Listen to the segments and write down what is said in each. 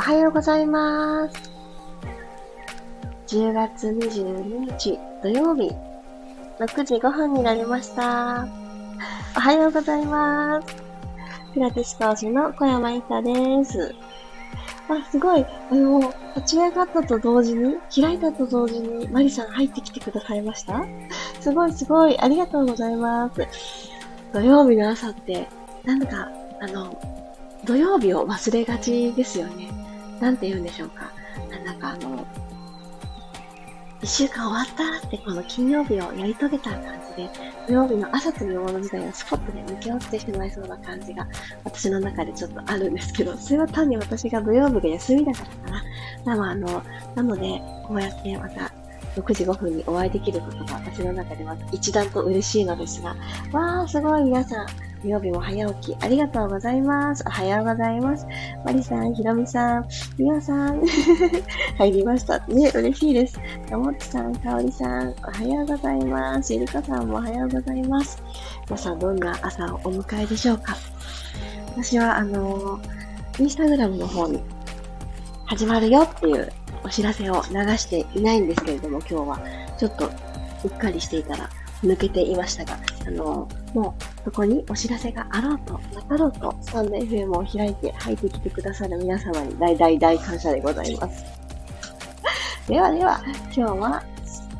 おはようございます。10月22日土曜日、6時5分になりました。おはようございます。ピラティス講師の小山いたです。あ、すごい。あの、立ち上がったと同時に、開いたと同時に、マリさん入ってきてくださいましたすごいすごい。ありがとうございます。土曜日の朝って、なんか、あの、土曜日を忘れがちですよね。なんて言うんでしょうか。なんかあの、一週間終わったってこの金曜日をやり遂げた感じで、土曜日の朝というもの自体がスポットで抜け落ちてしまいそうな感じが私の中でちょっとあるんですけど、それは単に私が土曜日が休みだからかな。まあ、あの、なので、こうやってまた6時5分にお会いできることが私の中では一段と嬉しいのですが、わー、すごい皆さん、土曜日も早起きありがとうございます。おはようございます。マリさん、ひろみさん、みおさん、入りました。ね、嬉しいです。ともっちさん、かおりさん、おはようございます。ゆりかさんもおはようございます。皆さん、どんな朝をお迎えでしょうか私は、あのインスタグラムの方に始まるよっていうお知らせを流していないんですけれども、今日はちょっとうっかりしていたら抜けていましたが、あの、もうそこにお知らせがあろうと、なかろうと、スタンド FM を開いて入ってきてくださる皆様に大大大感謝でございます。ではでは、今日は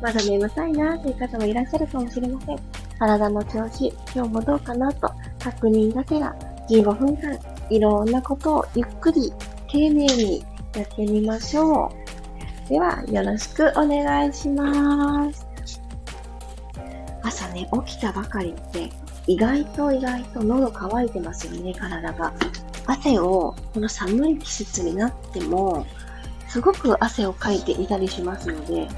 まだ眠たいなという方もいらっしゃるかもしれません。体の調子、今日もどうかなと確認がてら15分間いろんなことをゆっくり丁寧にやってみましょう。では、よろしくお願いします。朝ね、起きたばかりって意外と意外と喉乾いてますよね、体が。汗を、この寒い季節になっても、すごく汗をかいていたりしますので、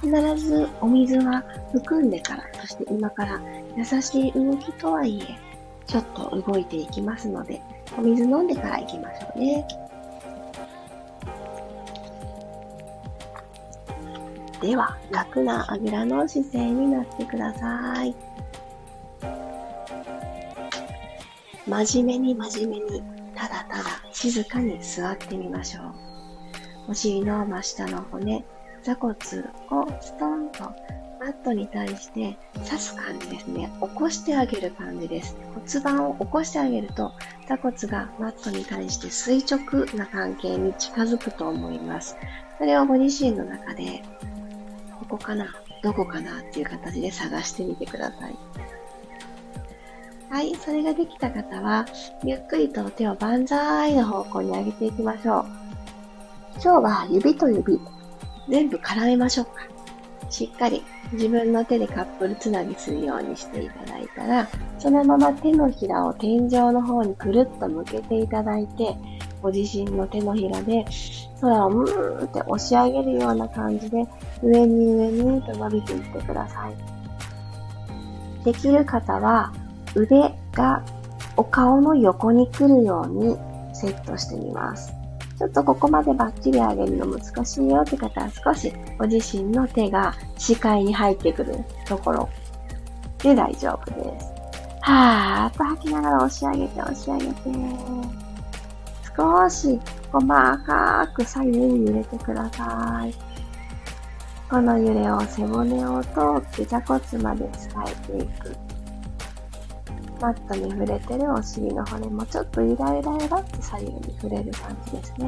必ずお水は含んでから、そして今から優しい動きとはいえ、ちょっと動いていきますので、お水飲んでから行きましょうね。では、楽なあぐらの姿勢になってください。真面目に真面目に、ただただ静かに座ってみましょう。お尻の真下の骨、座骨をストンとマットに対して刺す感じですね。起こしてあげる感じです。骨盤を起こしてあげると座骨がマットに対して垂直な関係に近づくと思います。それをご自身の中でここかなどこかなっていう形で探してみてください。はい、それができた方は、ゆっくりと手を万歳の方向に上げていきましょう。今日は指と指、全部絡めましょうか。しっかり自分の手でカップルつなぎするようにしていただいたら、そのまま手のひらを天井の方にくるっと向けていただいて、ご自身の手のひらで空をムーって押し上げるような感じで上に上にと伸びていってください。できる方は腕がお顔の横に来るようにセットしてみます。ちょっとここまでバッチリ上げるの難しいよって方は少しご自身の手が視界に入ってくるところで大丈夫です。はーっと吐きながら押し上げて押し上げて。少し細かく左右に揺れてください。この揺れを背骨を通って座骨まで伝えていく。マットに触れてるお尻の骨もちょっとゆらゆらゆらって左右に触れる感じですね。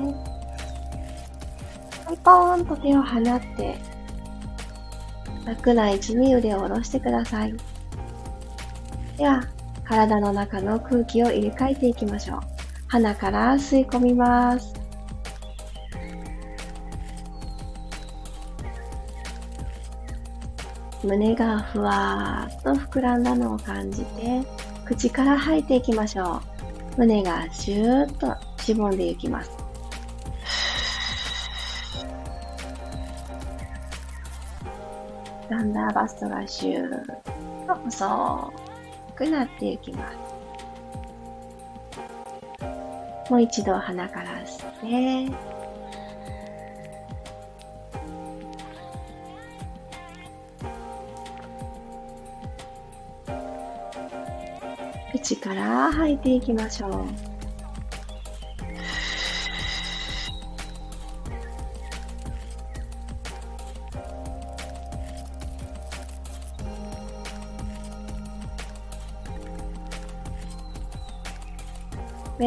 はい、ポーンと手を放って、楽な位置に腕を下ろしてください。では、体の中の空気を入れ替えていきましょう。鼻から吸い込みます。胸がふわっと膨らんだのを感じて、口から吐いていきましょう。胸がシューッとしぼんでいきます。だんだんバストがシューッと細くなっていきます。もう一度鼻から吸って、口から吐いていきましょう。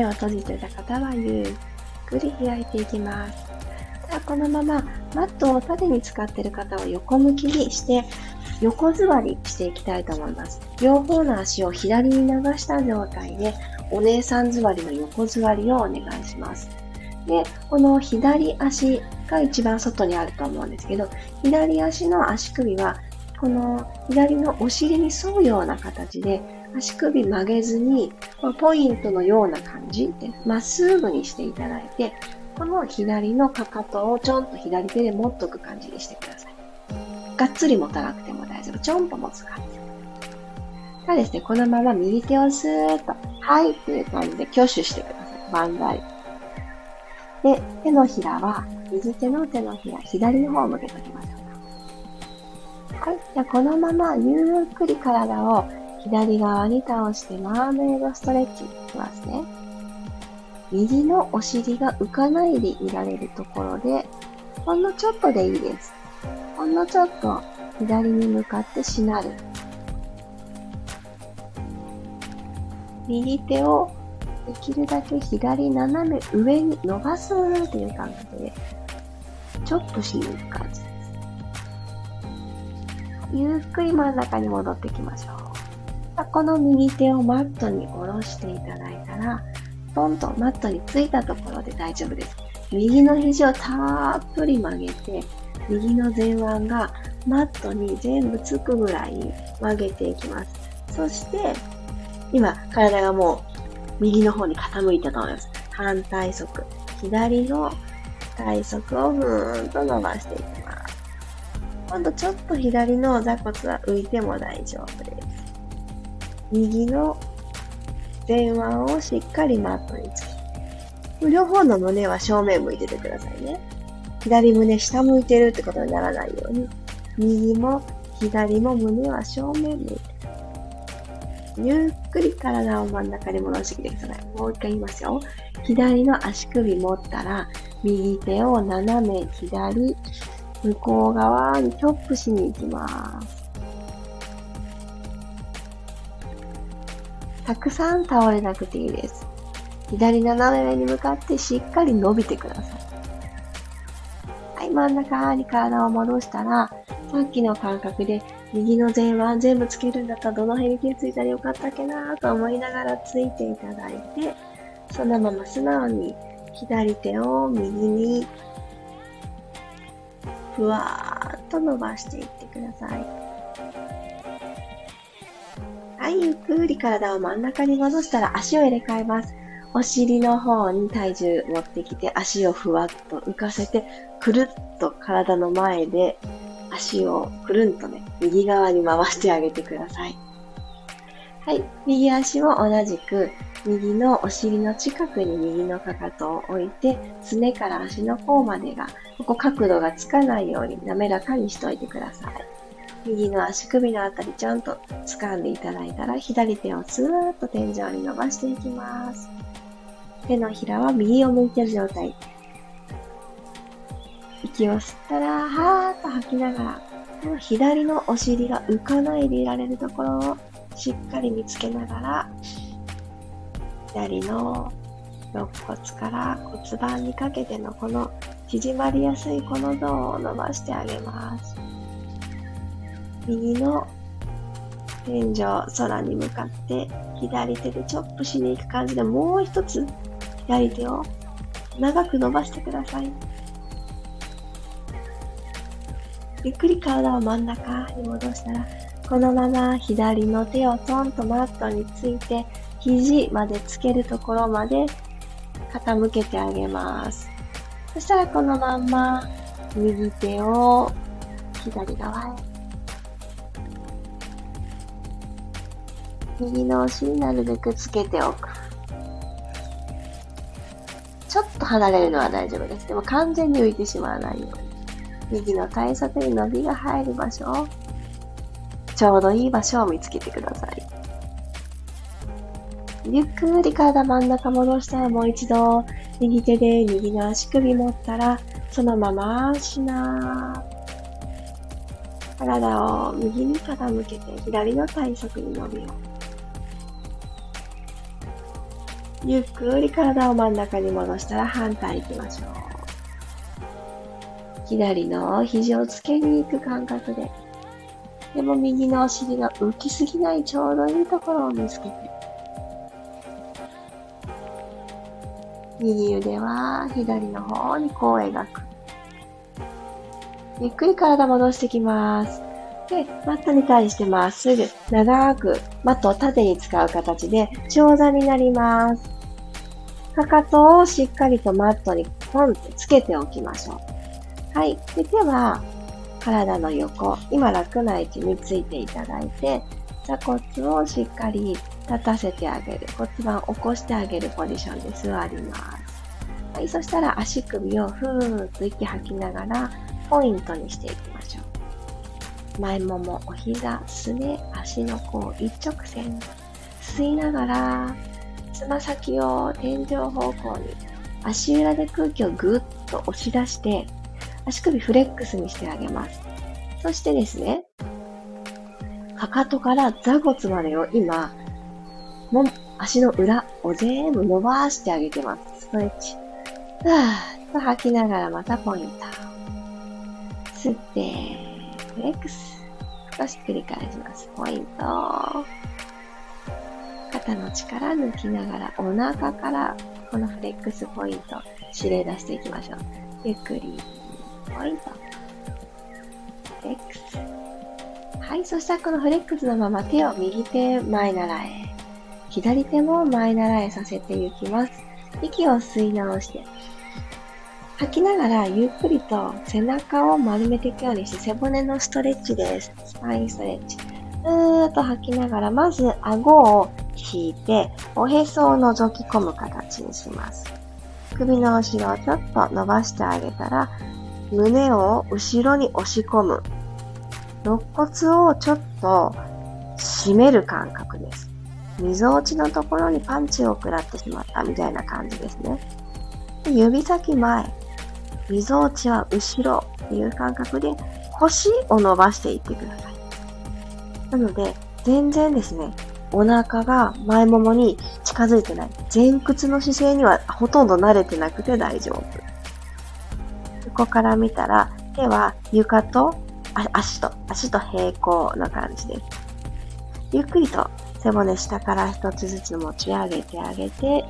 目を閉じてた方はゆっくり開いていきます。ではこのままマットを縦に使っている方は横向きにして横座りしていきたいと思います。両方の足を左に流した状態でお姉さん座りの横座りをお願いします。で、この左足が一番外にあると思うんですけど、左足の足首はこの左のお尻に沿うような形で足首曲げずに、ポイントのような感じで、まっすぐにしていただいて、この左のかかとをちょんと左手で持っとく感じにしてください。がっつり持たなくても大丈夫。ちょんと持つ感じ。ただですね、このまま右手をスーッと、はいっていう感じで挙手してください。万歳。で、手のひらは、右手の手のひら、左の方を向けときましょうか。はい。じゃあ、このままゆっくり体を左側に倒してマーメイドストレッチいきますね。右のお尻が浮かないでいられるところで、ほんのちょっとでいいです。ほんのちょっと左に向かってしなる。右手をできるだけ左斜め上に伸ばすっていう感覚で、ちょっとしにく感じです。ゆっくり真ん中に戻ってきましょう。この右手をマットに下ろしていただいたら、ポンとマットについたところで大丈夫です。右の肘をたっぷり曲げて、右の前腕がマットに全部つくぐらい曲げていきます。そして、今、体がもう右の方に傾いたと思います。反対側。左の体側をふーんと伸ばしていきます。今度ちょっと左の座骨は浮いても大丈夫です。右の前腕をしっかりマットにつき、両方の胸は正面向いててくださいね。左胸下向いてるってことにならないように、右も左も胸は正面向いてる。ゆっくり体を真ん中に戻してきてください。もう一回言いますよ。左の足首持ったら、右手を斜め左、向こう側にチョップしに行きます。たくさん倒れなくていいです。左斜め上に向かってしっかり伸びてください。はい、真ん中に体を戻したら、さっきの感覚で右の前腕全部つけるんだったらどの辺に手ついたらよかったっけなと思いながらついていただいて、そのまま素直に左手を右にふわーっと伸ばしていってください。い、ゆっくり体を真ん中に戻したら足を入れ替えます。お尻の方に体重持ってきて足をふわっと浮かせて、くるっと体の前で足をくるんとね、右側に回してあげてください。はい。右足も同じく、右のお尻の近くに右のかかとを置いて、すねから足の甲までが、ここ角度がつかないように滑らかにしといてください。右の足首のあたりちゃんと掴んでいただいたら、左手をスーッと天井に伸ばしていきます。手のひらは右を向いてる状態。息を吸ったら、はーっと吐きながら、この左のお尻が浮かないでいられるところをしっかり見つけながら、左の肋骨から骨盤にかけてのこの縮まりやすいこのゾーンを伸ばしてあげます。右の天井、空に向かって左手でチョップしに行く感じでもう一つ左手を長く伸ばしてください。ゆっくり体を真ん中に戻したら、このまま左の手をトンとマットについて、肘までつけるところまで傾けてあげます。そしたらこのまんま右手を左側へ右の足になるべくつけておく。ちょっと離れるのは大丈夫です。でも完全に浮いてしまわないように。右の体側に伸びが入る場所ちょうどいい場所を見つけてください。ゆっくり体真ん中戻したらもう一度右手で右の足首持ったらそのまましな体を右に傾けて左の体側に伸びよう。ゆっくり体を真ん中に戻したら反対行きましょう。左の肘をつけに行く感覚で。でも右のお尻が浮きすぎないちょうどいいところを見つけて。右腕は左の方にこう描く。ゆっくり体戻してきます。で、マットに対してまっすぐ、長く、マットを縦に使う形で、長座になります。かかとをしっかりとマットにポンってつけておきましょう。はい。で、手は、体の横、今楽な位置についていただいて、座骨をしっかり立たせてあげる。骨盤を起こしてあげるポジションで座ります。はい。そしたら足首をふーっと息吐きながら、ポイントにしていきましょう。前もも、お膝、すね、足の甲一直線。吸いながら、つま先を天井方向に、足裏で空気をぐっと押し出して、足首フレックスにしてあげます。そしてですね、かかとから座骨までを今、も足の裏を全部伸ばしてあげてます。ストレッチ。はぁーと吐きながらまたポイント。吸って、フレックス。少し繰り返します。ポイント。肩の力抜きながら、お腹からこのフレックスポイント、指令出していきましょう。ゆっくり、ポイント。フレックス。はい、そしたらこのフレックスのまま手を右手前習え。左手も前習えさせていきます。息を吸い直して、吐きながらゆっくりと背中を丸めていくようにして背骨のストレッチです。スパインストレッチ。ふーっと吐きながら、まず顎を引いて、おへそを覗き込む形にします。首の後ろをちょっと伸ばしてあげたら、胸を後ろに押し込む。肋骨をちょっと締める感覚です。溝落ちのところにパンチを食らってしまったみたいな感じですね。で指先前。みぞおちは後ろっていう感覚で腰を伸ばしていってください。なので、全然ですね、お腹が前ももに近づいてない。前屈の姿勢にはほとんど慣れてなくて大丈夫。ここから見たら、手は床と足と、足と平行な感じです。ゆっくりと背骨下から一つずつ持ち上げてあげて、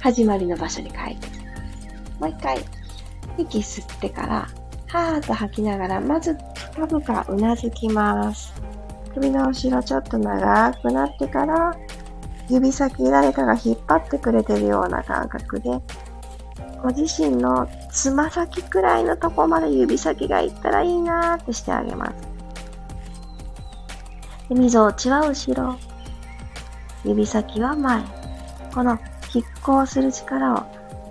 始まりの場所に帰ってきますもう一回、息吸ってから、はーっと吐きながら、まず深々うなずきます。首の後ろちょっと長くなってから、指先誰かが引っ張ってくれてるような感覚で、ご自身のつま先くらいのとこまで指先がいったらいいなーってしてあげます。で、みぞおちは後ろ。指先は前。この拮抗する力を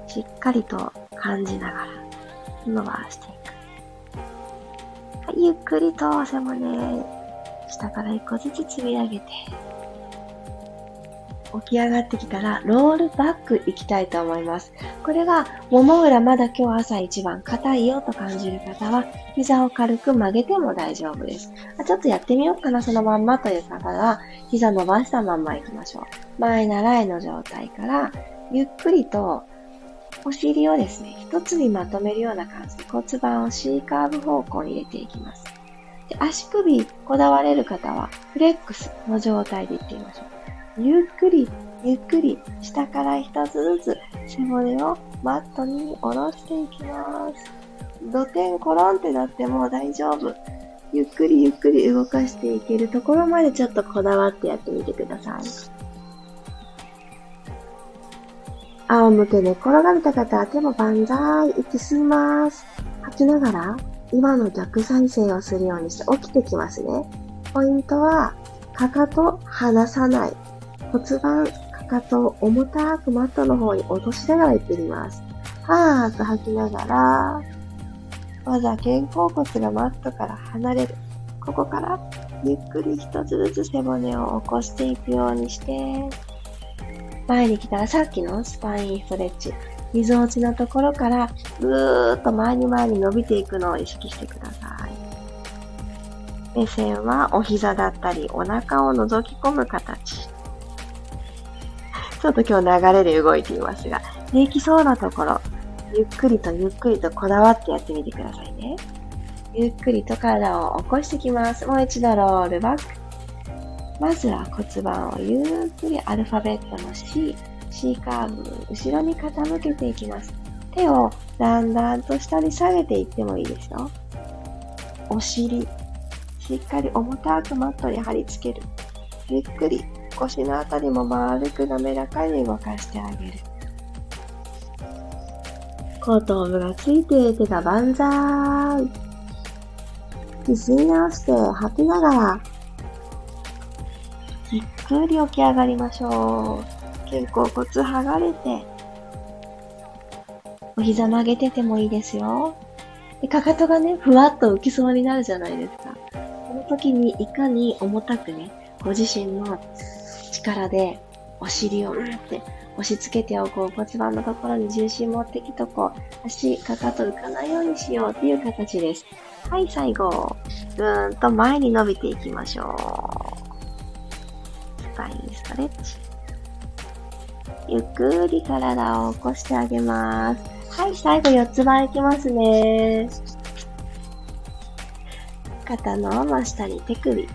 しっかりと感じながら伸ばしていく。ゆっくりと背骨、下から一個ずつ積み上げて、起き上がってきたら、ロールバックいきたいと思います。これが、もも裏まだ今日朝一番硬いよと感じる方は、膝を軽く曲げても大丈夫です。あちょっとやってみようかな、そのまんまという方は、膝伸ばしたまんま行きましょう。前習いの状態から、ゆっくりとお尻をですね、一つにまとめるような感じで骨盤を C カーブ方向に入れていきます。で足首こだわれる方はフレックスの状態でいってみましょう。ゆっくり、ゆっくり下から一つずつ背骨をマットに下ろしていきます。土天コロンってなっても大丈夫。ゆっくりゆっくり動かしていけるところまでちょっとこだわってやってみてください。仰向け寝転がれた方は手も万歳、息吸います。吐きながら、今の逆再生をするようにして起きてきますね。ポイントは、かかと離さない。骨盤、かかとを重たくマットの方に落としながら行ってみます。はーっと吐きながら、まずは肩甲骨がマットから離れる。ここから、ゆっくり一つずつ背骨を起こしていくようにして、前に来たらさっきのスパインストレッチ、溝落ちのところからぐーっと前に前に伸びていくのを意識してください。目線はお膝だったりお腹を覗き込む形。ちょっと今日流れで動いていますが、できそうなところ、ゆっくりとゆっくりとこだわってやってみてくださいね。ゆっくりと体を起こしてきます。もう一度ロールバック。まずは骨盤をゆっくりアルファベットの C、C カーブ、後ろに傾けていきます。手をだんだんと下に下げていってもいいですよ。お尻、しっかり重たくマットに貼り付ける。ゆっくり腰のあたりも丸く滑らかに動かしてあげる。後頭部がついて手が万歳。吸い直して吐きながら、ゆっくり起き上がりましょう。肩甲骨剥がれて、お膝曲げててもいいですよ。でかかとがね、ふわっと浮きそうになるじゃないですか。この時にいかに重たくね、ご自身の力でお尻をうんって押し付けておこう。骨盤のところに重心持ってきとこう。足、かかと浮かないようにしようっていう形です。はい、最後。ぐーんと前に伸びていきましょう。スパインストレッチ。ゆっくり体を起こしてあげます。はい、最後四つ葉いきますね。肩の真下に手首。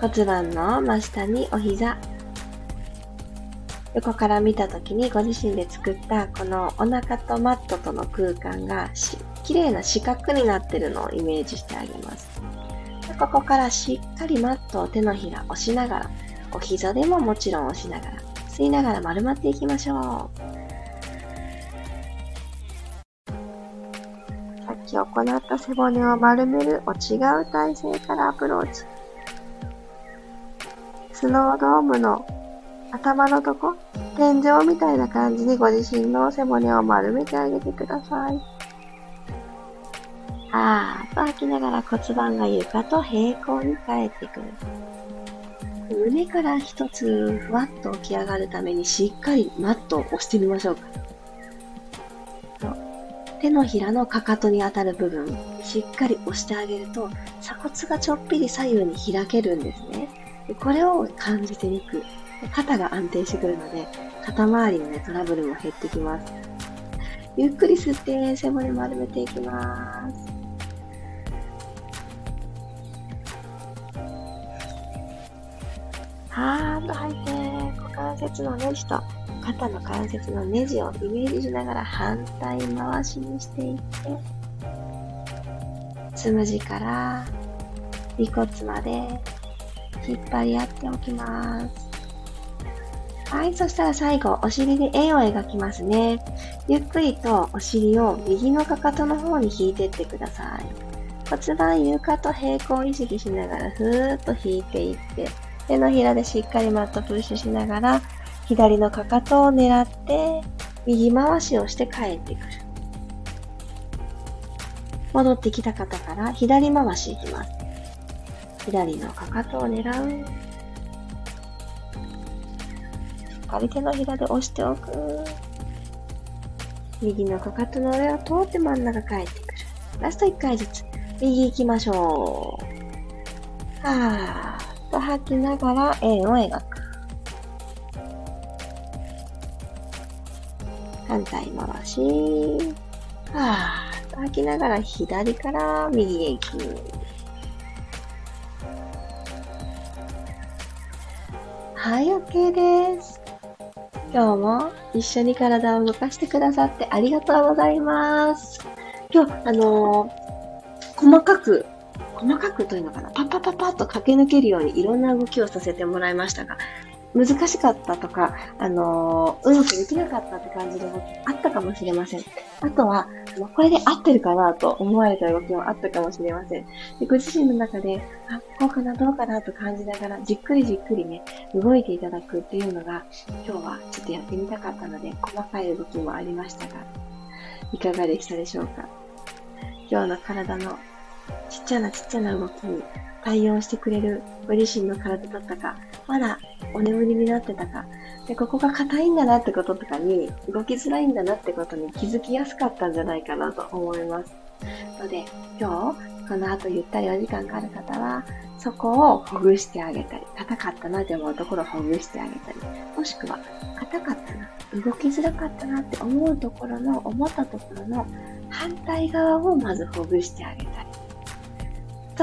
骨盤の真下にお膝。横から見た時にご自身で作ったこのお腹とマットとの空間が綺麗な四角になってるのをイメージしてあげます。ここからしっかりマットを手のひら押しながら、お膝でももちろん押しながら、吸いながら丸まっていきましょう。さっき行った背骨を丸めるを違う体勢からアプローチ。スノードームの頭のとこ、天井みたいな感じにご自身の背骨を丸めてあげてください。あーと吐きながら骨盤が床と平行に返ってくる。胸から一つふわっと起き上がるためにしっかりマットを押してみましょうか。手のひらのかかとに当たる部分、しっかり押してあげると鎖骨がちょっぴり左右に開けるんですね。これを感じていく。肩が安定してくるので、肩周りの、ね、トラブルも減ってきます。ゆっくり吸って背骨丸めていきます。はーっと吐いて、股関節のネジと肩の関節のネジをイメージしながら反対回しにしていって、つむじから尾骨まで引っ張り合っておきます。はい、そしたら最後、お尻で円を描きますね。ゆっくりとお尻を右のかかとの方に引いていってください。骨盤床と平行意識しながらふーっと引いていって、手のひらでしっかりマットプッシュしながら、左のかかとを狙って、右回しをして帰ってくる。戻ってきた方から左回しいきます。左のかかとを狙う。かり手のひらで押しておく。右のかかとの上を通って真ん中帰ってくる。ラスト1回ずつ。右行きましょう。はーっと吐きながら円を描く。反対回し。はーっと吐きながら左から右へ行く。はい、OK です。今日も一緒に体を動かしてくださってありがとうございます。今日、あのー、細かく、細かくというのかな、パッパッパッパッと駆け抜けるようにいろんな動きをさせてもらいましたが、難しかったとか、あのー、うまくできなかったって感じの動きあったかもしれません。あとは、あこれで合ってるかなと思われた動きもあったかもしれません。でご自身の中で、あ、こうかな、どうかなと感じながら、じっくりじっくりね、動いていただくっていうのが、今日はちょっとやってみたかったので、細かい動きもありましたが、いかがでしたでしょうか？今日の体のちっちゃなちっちゃな動きに対応してくれるご自身の体だったか、まだお眠りになってたか、で、ここが硬いんだなってこととかに、動きづらいんだなってことに気づきやすかったんじゃないかなと思います。ので、今日、この後ゆったりお時間がある方は、そこをほぐしてあげたり、硬かったなって思うところをほぐしてあげたり、もしくは、硬かったな、動きづらかったなって思うところの、思ったところの反対側をまずほぐしてあげたり。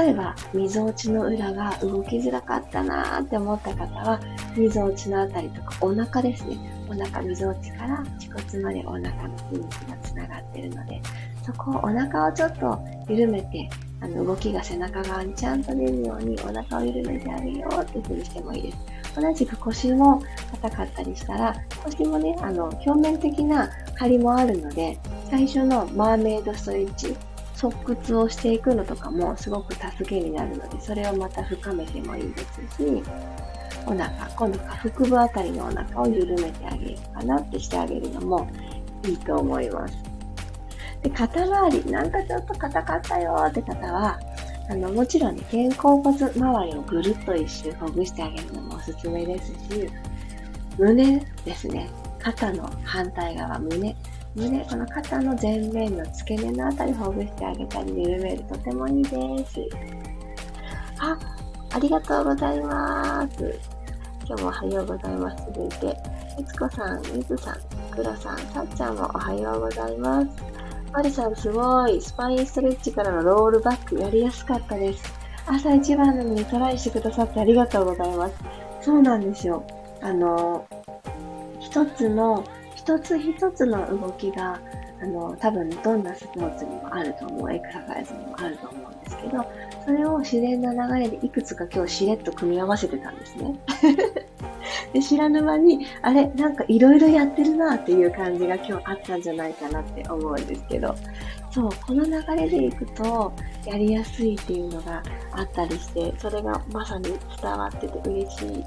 例えば、溝落ちの裏が動きづらかったなーって思った方は、溝落ちのあたりとかお腹ですね。お腹、溝落ちから恥骨までお腹の筋肉がつながってるので、そこをお腹をちょっと緩めて、あの動きが背中側にちゃんと出るようにお腹を緩めてあげようっていう風にしてもいいです。同じく腰も硬かったりしたら、腰もね、あの、表面的な張りもあるので、最初のマーメイドストレッチ、側屈をしていくのとかもすごく助けになるので、それをまた深めてもいいですし、お腹、今度下腹部あたりのお腹を緩めてあげるかなってしてあげるのもいいと思います。で、肩周り、なんかちょっと硬かったよって方は、あの、もちろんね、肩甲骨周りをぐるっと一周ほぐしてあげるのもおすすめですし、胸ですね。肩の反対側、胸。胸、この肩の前面の付け根のあたりほぐしてあげたり、緩めるとてもいいです。あ、ありがとうございます。今日もおはようございます。続いて、みつこさん、みずさん、くろさん、さっちゃんもおはようございます。マリさん、すごい。スパインストレッチからのロールバック、やりやすかったです。朝一番なのにトライしてくださってありがとうございます。そうなんですよ。あの、一つの一つ一つの動きが、あの、多分どんなスポーツにもあると思う、エクササイズにもあると思うんですけど、それを自然な流れでいくつか今日しれっと組み合わせてたんですね。で知らぬ間に、あれ、なんかいろいろやってるなっていう感じが今日あったんじゃないかなって思うんですけど、そう、この流れでいくと、やりやすいっていうのがあったりして、それがまさに伝わってて嬉しい。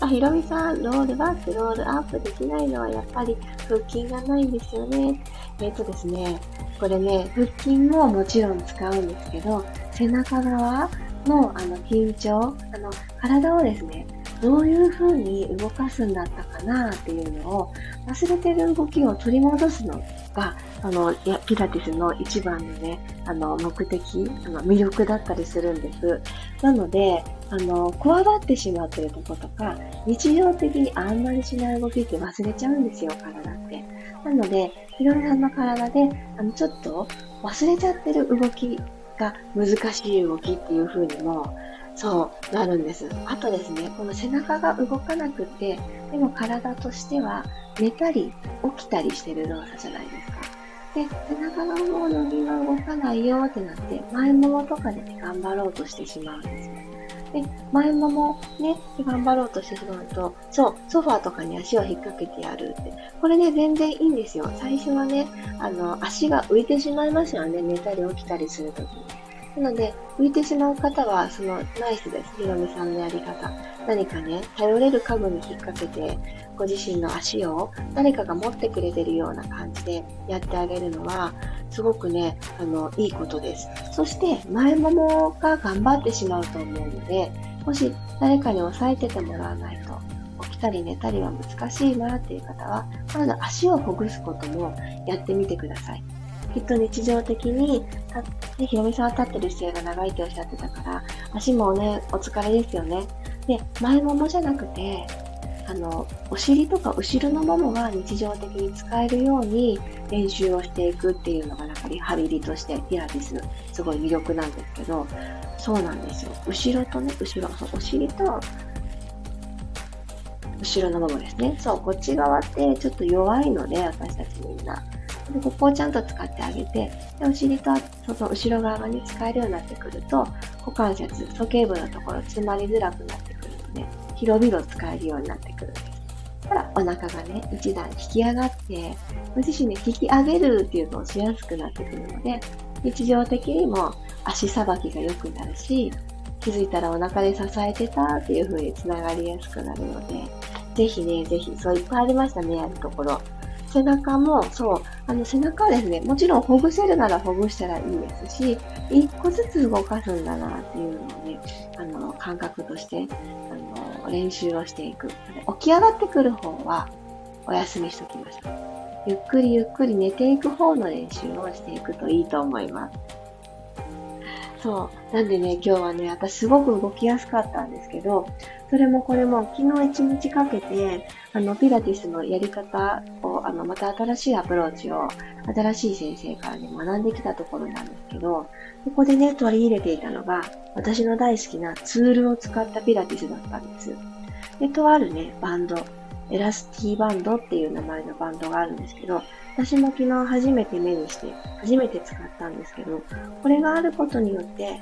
あ、ひろみさん、ロールバック、ロールアップできないのはやっぱり腹筋がないんですよね。えっ、とですね、これね、腹筋ももちろん使うんですけど、背中側のあの緊張、あの体をですね、どういう風に動かすんだったかなっていうのを忘れてる動きを取り戻すのが、あの、やピラティスの一番のね、あの、目的、あの、魅力だったりするんです。なので、あの、こわばってしまってるとことか、日常的にあんまりしない動きって忘れちゃうんですよ、体って。なので、ひろみさんの体で、あの、ちょっと忘れちゃってる動きが難しい動きっていう風にも、そうなるんです。あとですね、この背中が動かなくて、でも体としては寝たり起きたりしてる動作じゃないですか。で、背中がもう伸びが動かないよってなって、前ももとかで、頑張ろうとしてしまうんですよ。で、前ももね、頑張ろうとしてしまうと、そう、ソファーとかに足を引っ掛けてやるって。これね、全然いいんですよ。最初はね、あの、足が浮いてしまいますよね。寝たり起きたりするときに。なので、浮いてしまう方は、その、ナイスです。ひろみさんのやり方。何かね、頼れる家具に引っ掛けて、ご自身の足を誰かが持ってくれてるような感じでやってあげるのは、すごくね、あの、いいことです。そして、前ももが頑張ってしまうと思うので、もし誰かに押さえててもらわないと、起きたり寝たりは難しいなっていう方は、まず足をほぐすこともやってみてください。きっと日常的に、ね、ひろみさんは立ってる姿勢が長いっておっしゃってたから、足もね、お疲れですよね。で、前ももじゃなくて、あの、お尻とか後ろのももが日常的に使えるように練習をしていくっていうのがなんかリハビリとしてピラティスすごい魅力なんですけど、そうなんですよ。後ろとね、後ろ、そうお尻と後ろのももですね。そう、こっち側ってちょっと弱いので、私たちみんな。でここをちゃんと使ってあげて、でお尻とその後ろ側に使えるようになってくると、股関節、鼠径部のところ詰まりづらくなってくるので、広々使えるようになってくるんです。たらお腹がね、一段引き上がって、ご自身で引き上げるっていうのをしやすくなってくるので、日常的にも足さばきが良くなるし、気づいたらお腹で支えてたっていう風につながりやすくなるので、ぜひね、ぜひ、そういっぱいありましたね、やるところ。背中も、そう、あの背中はですね、もちろんほぐせるならほぐしたらいいですし、一個ずつ動かすんだなっていうのをね、あの、感覚として、あの、練習をしていく。起き上がってくる方は、お休みしときましょう。ゆっくりゆっくり寝ていく方の練習をしていくといいと思います。そう。なんでね、今日はね、私すごく動きやすかったんですけど、それもこれも昨日一日かけて、あの、ピラティスのやり方を、あの、また新しいアプローチを、新しい先生からね、学んできたところなんですけど、ここでね、取り入れていたのが、私の大好きなツールを使ったピラティスだったんです。で、とあるね、バンド、エラスティバンドっていう名前のバンドがあるんですけど、私も昨日初めて目にして、初めて使ったんですけど、これがあることによって、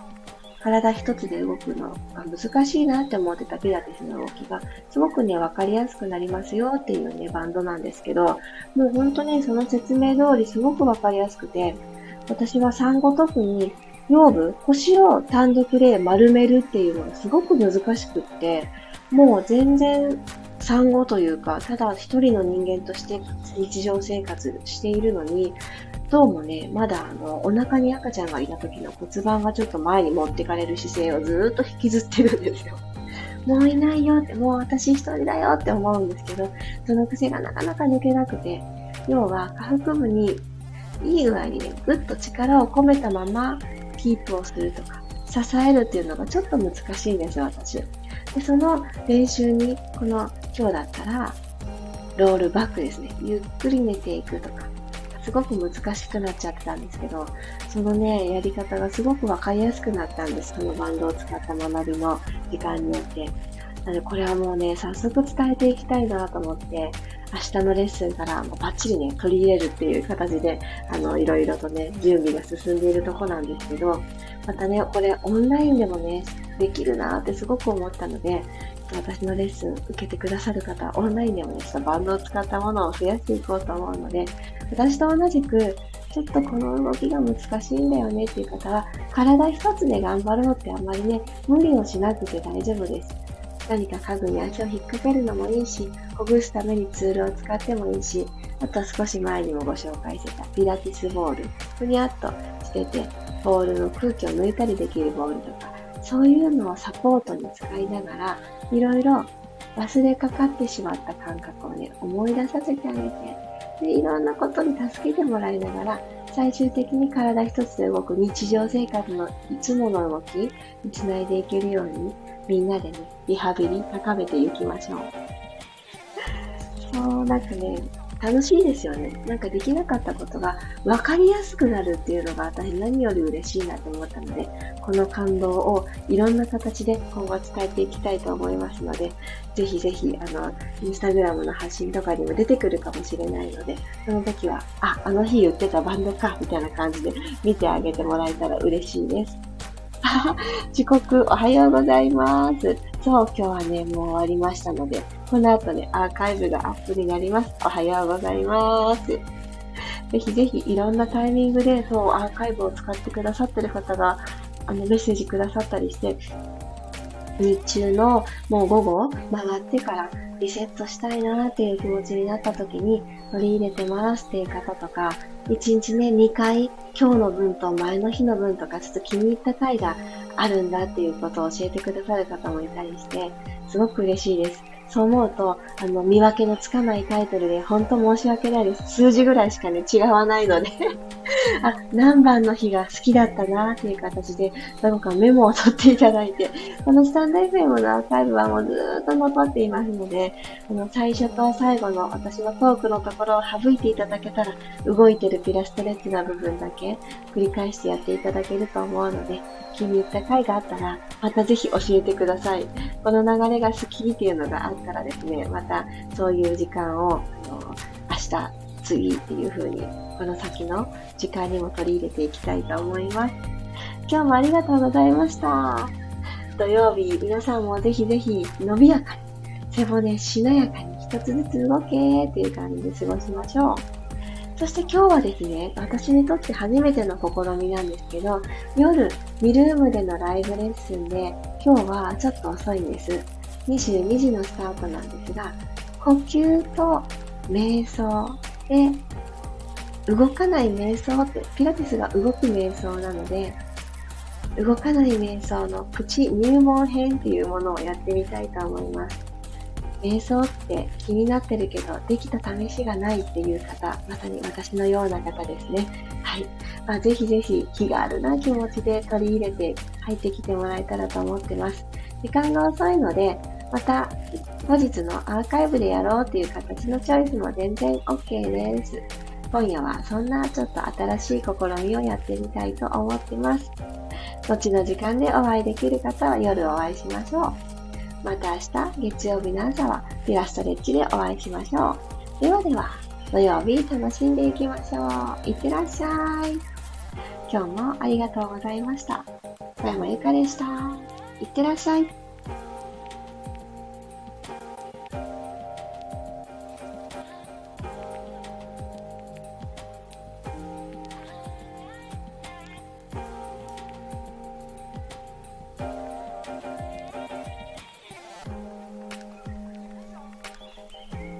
体一つで動くのが難しいなって思ってたピラティスの動きが、すごくね、わかりやすくなりますよっていうね、バンドなんですけど、もう本当にその説明通りすごくわかりやすくて、私は産後特に腰部、腰を単独で丸めるっていうのがすごく難しくって、もう全然産後というか、ただ一人の人間として日常生活しているのに、どうもね、まだあの、お腹に赤ちゃんがいた時の骨盤がちょっと前に持ってかれる姿勢をずっと引きずってるんですよ。もういないよって、もう私一人だよって思うんですけど、その癖がなかなか抜けなくて、要は下腹部にいい具合にね、ぐっと力を込めたままキープをするとか、支えるっていうのがちょっと難しいんですよ、私。で、その練習に、この今日だったら、ロールバックですね。ゆっくり寝ていくとか、すごく難しくなっちゃったんですけど、そのね、やり方がすごくわかりやすくなったんです。そのバンドを使った学びの時間によって。なので、これはもうね、早速伝えていきたいなと思って、明日のレッスンからもうバッチリね、取り入れるっていう形で、あの、いろいろとね、準備が進んでいるとこなんですけど、またね、これオンラインでもね、できるなってすごく思ったので、私のレッスン受けてくださる方、オンラインでもね、ちょっとバンドを使ったものを増やしていこうと思うので、私と同じく、ちょっとこの動きが難しいんだよねっていう方は、体一つで頑張ろうってあんまりね、無理をしなくて大丈夫です。何か家具に足を引っ掛けるのもいいし、ほぐすためにツールを使ってもいいし、あと少し前にもご紹介してたピラティスボール、ふにゃっとしてて、ボールの空気を抜いたりできるボールとか、そういうのをサポートに使いながら、いろいろ忘れかかってしまった感覚をね、思い出させてあげて、で、いろんなことに助けてもらいながら、最終的に体一つで動く日常生活のいつもの動きにつないでいけるように、みんなでね、リハビリ高めていきましょう。そう、なんかね、楽しいですよね。なんかできなかったことが分かりやすくなるっていうのが私何より嬉しいなと思ったので、この感動をいろんな形で今後伝えていきたいと思いますので、ぜひぜひ、あの、インスタグラムの発信とかにも出てくるかもしれないので、その時は、あ、あの日言ってたバンドか、みたいな感じで見てあげてもらえたら嬉しいです。時刻おはようございます。そう、今日はね、もう終わりましたので、この後ね、アーカイブがアップになります。おはようございます。ぜひぜひいろんなタイミングで、そう、アーカイブを使ってくださってる方が、あの、メッセージくださったりして、日中のもう午後回ってからリセットしたいなっていう気持ちになった時に取り入れてますっていう方とか、1日ね、2回今日の分と前の日の分とかちょっと気に入った回があるんだっていうことを教えてくださる方もいたりして、すごく嬉しいです。そう思うと、あの、見分けのつかないタイトルで、本当申し訳ないです。数字ぐらいしかね、違わないので あ、何番の日が好きだったなっていう形で、どこかメモを取っていただいて、このスタンド FM のアーカイブはもうずーっと残っていますので、この最初と最後の私のトークのところを省いていただけたら、動いてるピラストレッチな部分だけ繰り返してやっていただけると思うので、気に入った回があったら、またぜひ教えてください。この流れが好きっていうのがあったらですね、またそういう時間を、あの明日、次っていう風に、この先の時間にも取り入れていきたいと思います。今日もありがとうございました。土曜日、皆さんもぜひぜひ伸びやかに、背骨しなやかに一つずつ動けっていう感じで過ごしましょう。そして今日はですね、私にとって初めての試みなんですけど、夜、ミルームでのライブレッスンで、今日はちょっと遅いんです。22時のスタートなんですが、呼吸と瞑想で、動かない瞑想って、ピラティスが動く瞑想なので、動かない瞑想のプチ入門編っていうものをやってみたいと思います。瞑想って気になってるけど、できた試しがないっていう方、まさに私のような方ですね。はい。まあ、ぜひぜひ気軽な気持ちで取り入れて入ってきてもらえたらと思ってます。時間が遅いので、また後日のアーカイブでやろうっていう形のチョイスも全然 OK です。今夜はそんなちょっと新しい試みをやってみたいと思ってます。後の時間でお会いできる方は夜お会いしましょう。また明日月曜日の朝はピラストレッチでお会いしましょう。ではでは、土曜日楽しんでいきましょう。いってらっしゃい。今日もありがとうございました。小山ゆかでした。いってらっしゃい。